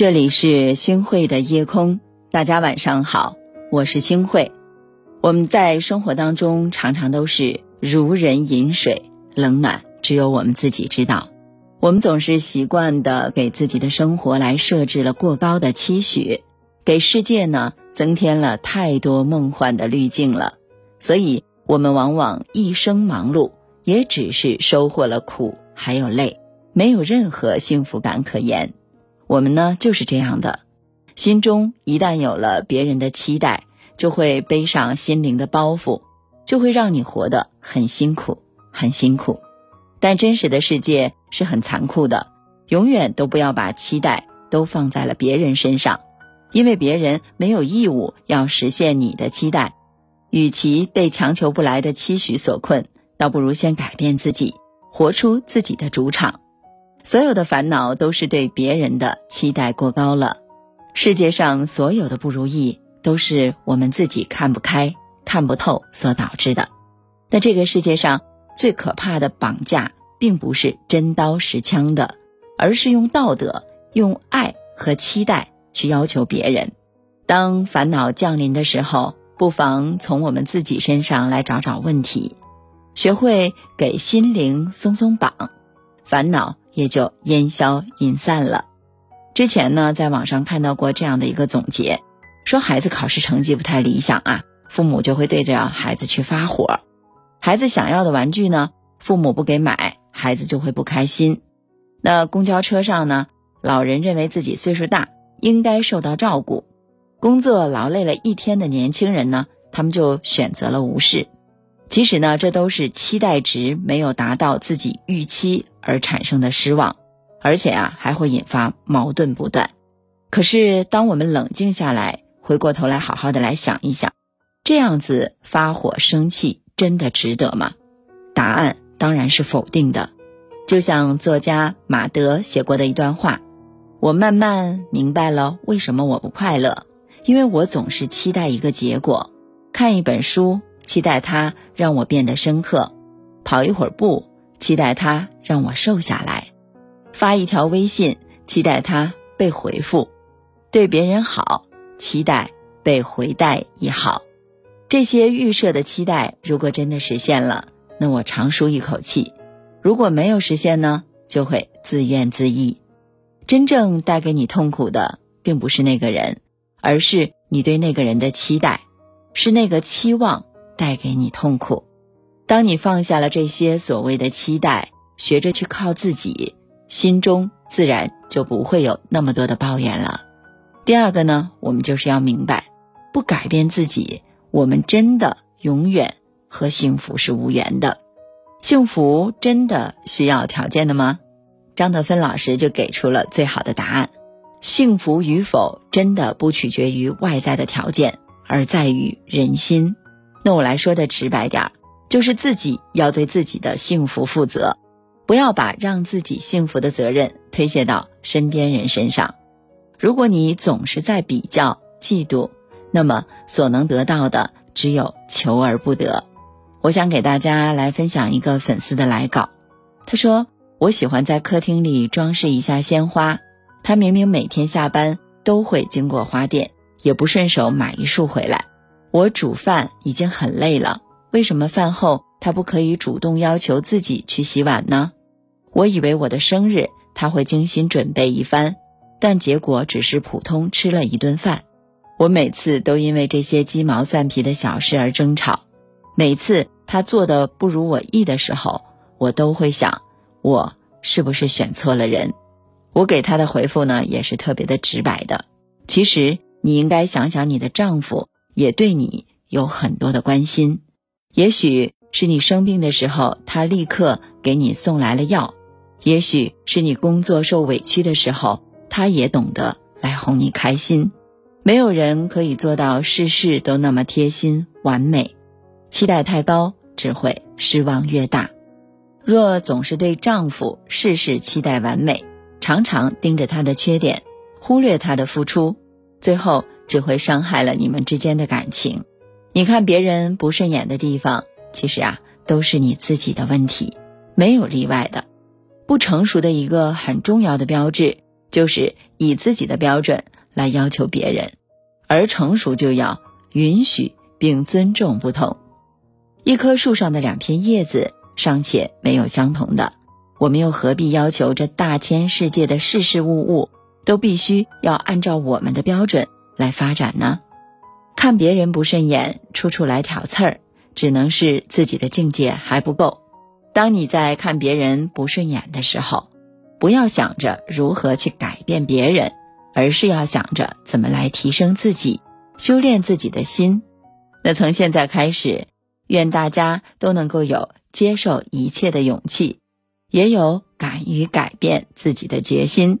这里是星汇的夜空，大家晚上好，我是星汇。我们在生活当中常常都是如人饮水，冷暖只有我们自己知道。我们总是习惯的给自己的生活来设置了过高的期许，给世界呢增添了太多梦幻的滤镜了，所以我们往往一生忙碌，也只是收获了苦还有累，没有任何幸福感可言。我们呢就是这样的，心中一旦有了别人的期待，就会背上心灵的包袱，就会让你活得很辛苦，很辛苦。但真实的世界是很残酷的，永远都不要把期待都放在了别人身上，因为别人没有义务要实现你的期待。与其被强求不来的期许所困，倒不如先改变自己，活出自己的主场。所有的烦恼都是对别人的期待过高了。世界上所有的不如意，都是我们自己看不开、看不透所导致的。那这个世界上最可怕的绑架，并不是真刀实枪的，而是用道德、用爱和期待去要求别人。当烦恼降临的时候，不妨从我们自己身上来找找问题，学会给心灵松松绑，烦恼。也就烟消云散了。之前呢，在网上看到过这样的一个总结，说孩子考试成绩不太理想啊，父母就会对着孩子去发火。孩子想要的玩具呢，父母不给买，孩子就会不开心。那公交车上呢，老人认为自己岁数大，应该受到照顾；工作劳累了一天的年轻人呢，他们就选择了无视。其实呢，这都是期待值没有达到自己预期而产生的失望，而且啊还会引发矛盾不断。可是当我们冷静下来，回过头来好好的来想一想，这样子发火生气真的值得吗？答案当然是否定的。就像作家马德写过的一段话：“我慢慢明白了为什么我不快乐，因为我总是期待一个结果。看一本书。”期待它让我变得深刻，跑一会儿步，期待它让我瘦下来，发一条微信，期待它被回复，对别人好，期待被回带以好。这些预设的期待，如果真的实现了，那我长舒一口气；如果没有实现呢，就会自怨自艾。真正带给你痛苦的，并不是那个人，而是你对那个人的期待，是那个期望。带给你痛苦。当你放下了这些所谓的期待，学着去靠自己，心中自然就不会有那么多的抱怨了。第二个呢，我们就是要明白，不改变自己，我们真的永远和幸福是无缘的。幸福真的需要条件的吗？张德芬老师就给出了最好的答案：幸福与否真的不取决于外在的条件，而在于人心。那我来说的直白点儿，就是自己要对自己的幸福负责，不要把让自己幸福的责任推卸到身边人身上。如果你总是在比较、嫉妒，那么所能得到的只有求而不得。我想给大家来分享一个粉丝的来稿，他说：“我喜欢在客厅里装饰一下鲜花。他明明每天下班都会经过花店，也不顺手买一束回来。”我煮饭已经很累了，为什么饭后他不可以主动要求自己去洗碗呢？我以为我的生日他会精心准备一番，但结果只是普通吃了一顿饭。我每次都因为这些鸡毛蒜皮的小事而争吵，每次他做的不如我意的时候，我都会想，我是不是选错了人？我给他的回复呢，也是特别的直白的。其实你应该想想你的丈夫。也对你有很多的关心，也许是你生病的时候，他立刻给你送来了药；也许是你工作受委屈的时候，他也懂得来哄你开心。没有人可以做到事事都那么贴心完美，期待太高只会失望越大。若总是对丈夫事事期待完美，常常盯着他的缺点，忽略他的付出，最后。只会伤害了你们之间的感情。你看别人不顺眼的地方，其实啊都是你自己的问题，没有例外的。不成熟的一个很重要的标志，就是以自己的标准来要求别人，而成熟就要允许并尊重不同。一棵树上的两片叶子尚且没有相同的，我们又何必要求这大千世界的事事物物都必须要按照我们的标准来发展呢？看别人不顺眼，处处来挑刺儿，只能是自己的境界还不够。当你在看别人不顺眼的时候，不要想着如何去改变别人，而是要想着怎么来提升自己，修炼自己的心。那从现在开始，愿大家都能够有接受一切的勇气，也有敢于改变自己的决心。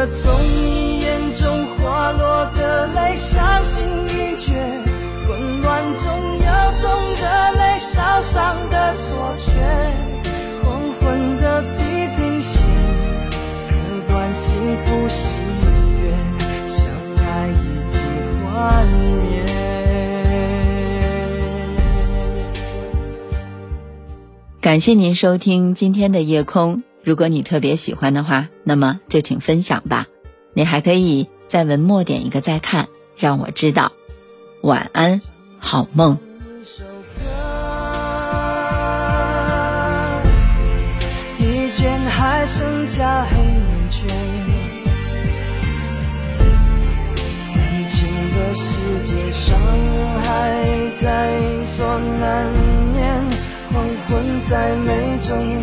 记得从你眼中滑落的泪，伤心欲绝；混乱中有种热泪烧伤的错觉。黄昏的地平线，割断幸福喜悦，相爱已经幻灭。感谢您收听今天的夜空。如果你特别喜欢的话，那么就请分享吧。你还可以在文末点一个再看，让我知道。晚安，好梦。一卷还剩下黑眼圈，感情的世界伤还在所难免，黄昏再美终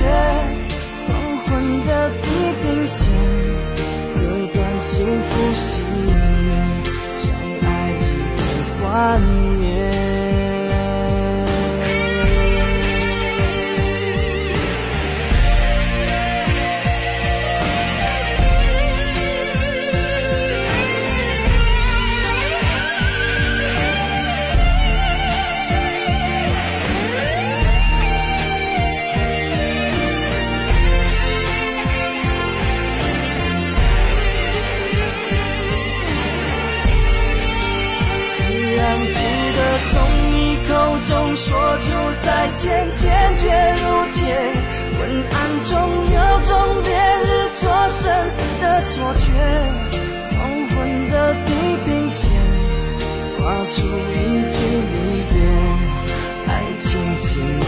却，黄昏的地平线，割断幸福喜悦，相爱已经幻灭。见，坚决如铁。昏暗中有种烈日灼身的错觉。黄昏的地平线，划出一句离别，爱情进入